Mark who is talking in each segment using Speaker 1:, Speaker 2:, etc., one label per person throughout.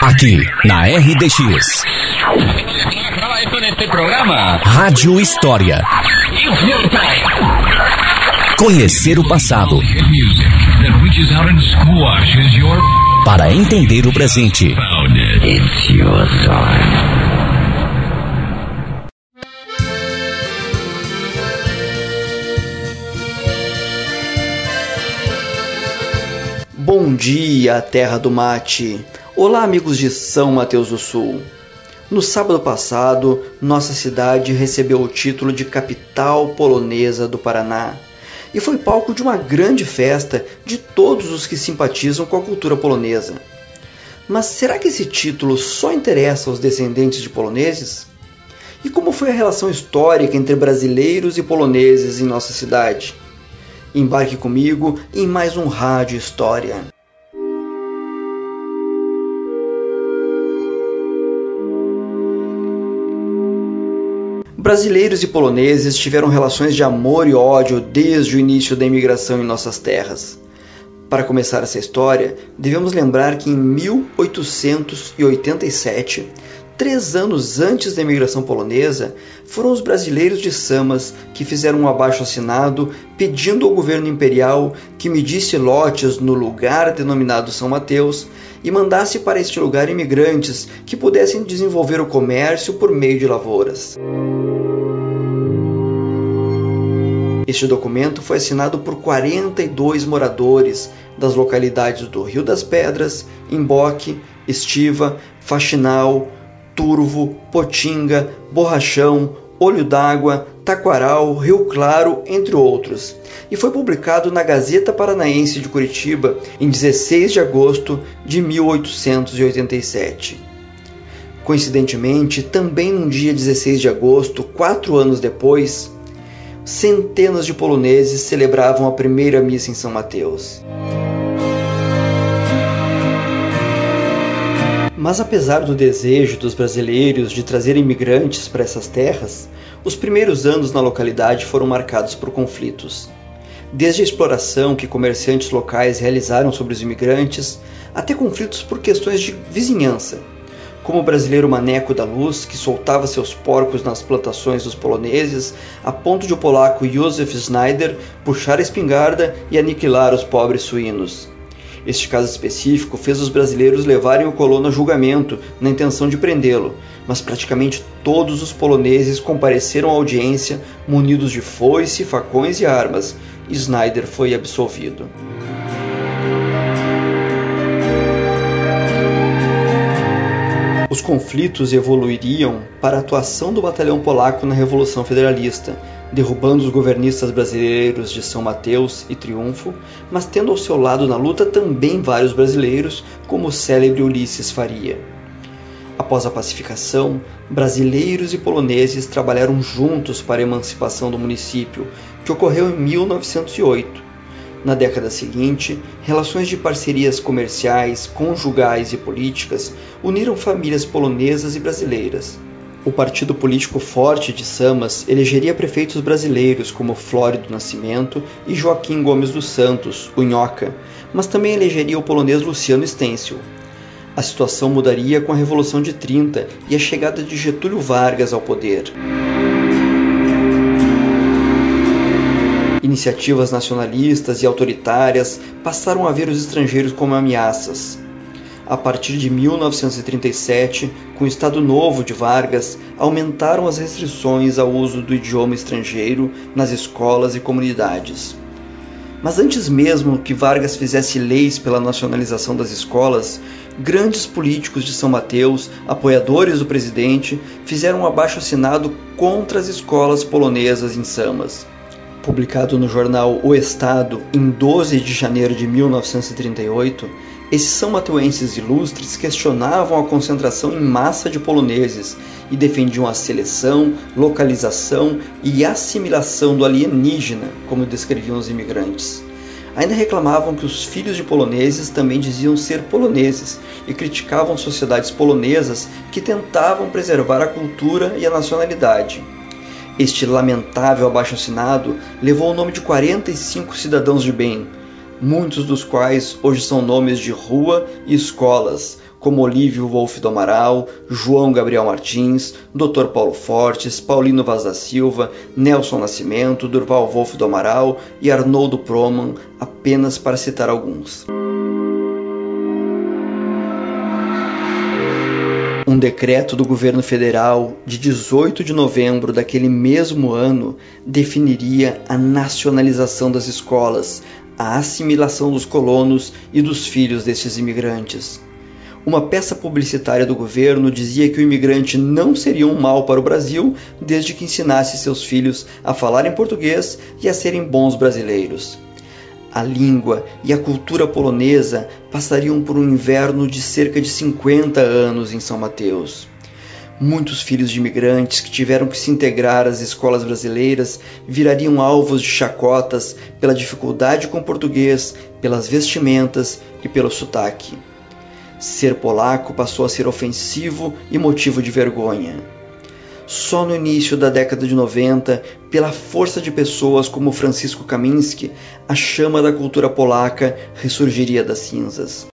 Speaker 1: Aqui na RDX. Rádio História. Conhecer o passado. Para entender o presente.
Speaker 2: Bom dia, terra do mate. Olá, amigos de São Mateus do Sul. No sábado passado, nossa cidade recebeu o título de capital polonesa do Paraná e foi palco de uma grande festa de todos os que simpatizam com a cultura polonesa. Mas será que esse título só interessa aos descendentes de poloneses? E como foi a relação histórica entre brasileiros e poloneses em nossa cidade? Embarque comigo em mais um Rádio História. Brasileiros e poloneses tiveram relações de amor e ódio desde o início da imigração em nossas terras. Para começar essa história, devemos lembrar que em 1887 Três anos antes da imigração polonesa, foram os brasileiros de Samas que fizeram um abaixo-assinado pedindo ao governo imperial que medisse lotes no lugar denominado São Mateus e mandasse para este lugar imigrantes que pudessem desenvolver o comércio por meio de lavouras. Este documento foi assinado por 42 moradores das localidades do Rio das Pedras, Imboque, Estiva, Faxinal, Turvo, Potinga, Borrachão, Olho d'Água, Taquaral, Rio Claro, entre outros, e foi publicado na Gazeta Paranaense de Curitiba em 16 de agosto de 1887. Coincidentemente, também no dia 16 de agosto, quatro anos depois, centenas de poloneses celebravam a primeira missa em São Mateus. Mas apesar do desejo dos brasileiros de trazer imigrantes para essas terras, os primeiros anos na localidade foram marcados por conflitos. Desde a exploração que comerciantes locais realizaram sobre os imigrantes, até conflitos por questões de vizinhança, como o brasileiro Maneco da Luz, que soltava seus porcos nas plantações dos poloneses, a ponto de o polaco Józef Schneider puxar a espingarda e aniquilar os pobres suínos. Este caso específico fez os brasileiros levarem o colono a julgamento na intenção de prendê-lo, mas praticamente todos os poloneses compareceram à audiência munidos de foice, facões e armas, e Snyder foi absolvido. Os conflitos evoluiriam para a atuação do batalhão polaco na Revolução Federalista, derrubando os governistas brasileiros de São Mateus e Triunfo, mas tendo ao seu lado na luta também vários brasileiros, como o célebre Ulisses Faria. Após a pacificação, brasileiros e poloneses trabalharam juntos para a emancipação do município, que ocorreu em 1908 na década seguinte, relações de parcerias comerciais, conjugais e políticas uniram famílias polonesas e brasileiras. O partido político forte de Samas elegeria prefeitos brasileiros como Flórido Nascimento e Joaquim Gomes dos Santos, o Nhoca, mas também elegeria o polonês Luciano Stencil. A situação mudaria com a Revolução de 30 e a chegada de Getúlio Vargas ao poder. Iniciativas nacionalistas e autoritárias passaram a ver os estrangeiros como ameaças. A partir de 1937, com o Estado Novo de Vargas, aumentaram as restrições ao uso do idioma estrangeiro nas escolas e comunidades. Mas antes mesmo que Vargas fizesse leis pela nacionalização das escolas, grandes políticos de São Mateus, apoiadores do presidente, fizeram um abaixo-assinado contra as escolas polonesas em Samas publicado no jornal O Estado em 12 de janeiro de 1938, esses são mateuenses ilustres questionavam a concentração em massa de poloneses e defendiam a seleção, localização e assimilação do alienígena, como descreviam os imigrantes. Ainda reclamavam que os filhos de poloneses também diziam ser poloneses e criticavam sociedades polonesas que tentavam preservar a cultura e a nacionalidade. Este lamentável abaixo-assinado levou o nome de 45 cidadãos de bem, muitos dos quais hoje são nomes de rua e escolas, como Olívio Wolff do Amaral, João Gabriel Martins, Dr. Paulo Fortes, Paulino Vaz da Silva, Nelson Nascimento, Durval Wolff do Amaral e Arnoldo Proman, apenas para citar alguns. Um decreto do governo federal de 18 de novembro daquele mesmo ano definiria a nacionalização das escolas, a assimilação dos colonos e dos filhos destes imigrantes. Uma peça publicitária do governo dizia que o imigrante não seria um mal para o Brasil desde que ensinasse seus filhos a falar em português e a serem bons brasileiros a língua e a cultura polonesa passariam por um inverno de cerca de 50 anos em São Mateus. Muitos filhos de imigrantes que tiveram que se integrar às escolas brasileiras virariam alvos de chacotas pela dificuldade com o português, pelas vestimentas e pelo sotaque. Ser polaco passou a ser ofensivo e motivo de vergonha só no início da década de 90, pela força de pessoas como Francisco Kaminski, a chama da cultura polaca ressurgiria das cinzas.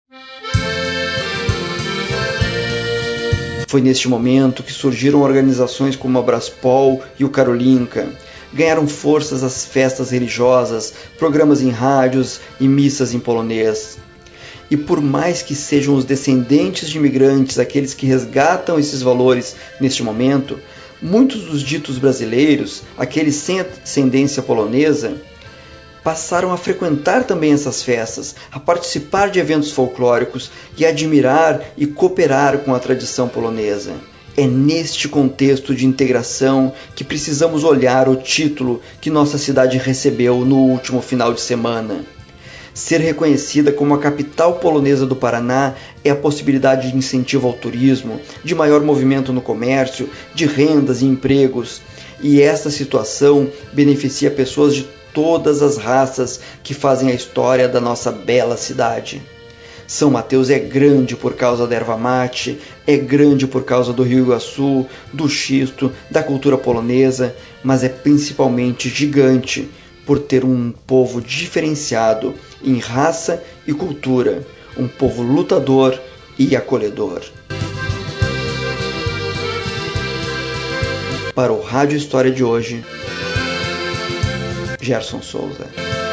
Speaker 2: Foi neste momento que surgiram organizações como a Braspol e o Karolinka. Ganharam forças as festas religiosas, programas em rádios e missas em polonês. E por mais que sejam os descendentes de imigrantes aqueles que resgatam esses valores neste momento, Muitos dos ditos brasileiros, aqueles sem ascendência polonesa, passaram a frequentar também essas festas, a participar de eventos folclóricos e admirar e cooperar com a tradição polonesa. É neste contexto de integração que precisamos olhar o título que nossa cidade recebeu no último final de semana. Ser reconhecida como a capital polonesa do Paraná é a possibilidade de incentivo ao turismo, de maior movimento no comércio, de rendas e empregos. E esta situação beneficia pessoas de todas as raças que fazem a história da nossa bela cidade. São Mateus é grande por causa da erva mate, é grande por causa do Rio Iguaçu, do xisto, da cultura polonesa, mas é principalmente gigante por ter um povo diferenciado em raça e cultura, um povo lutador e acolhedor. Para o Rádio História de hoje, Gerson Souza.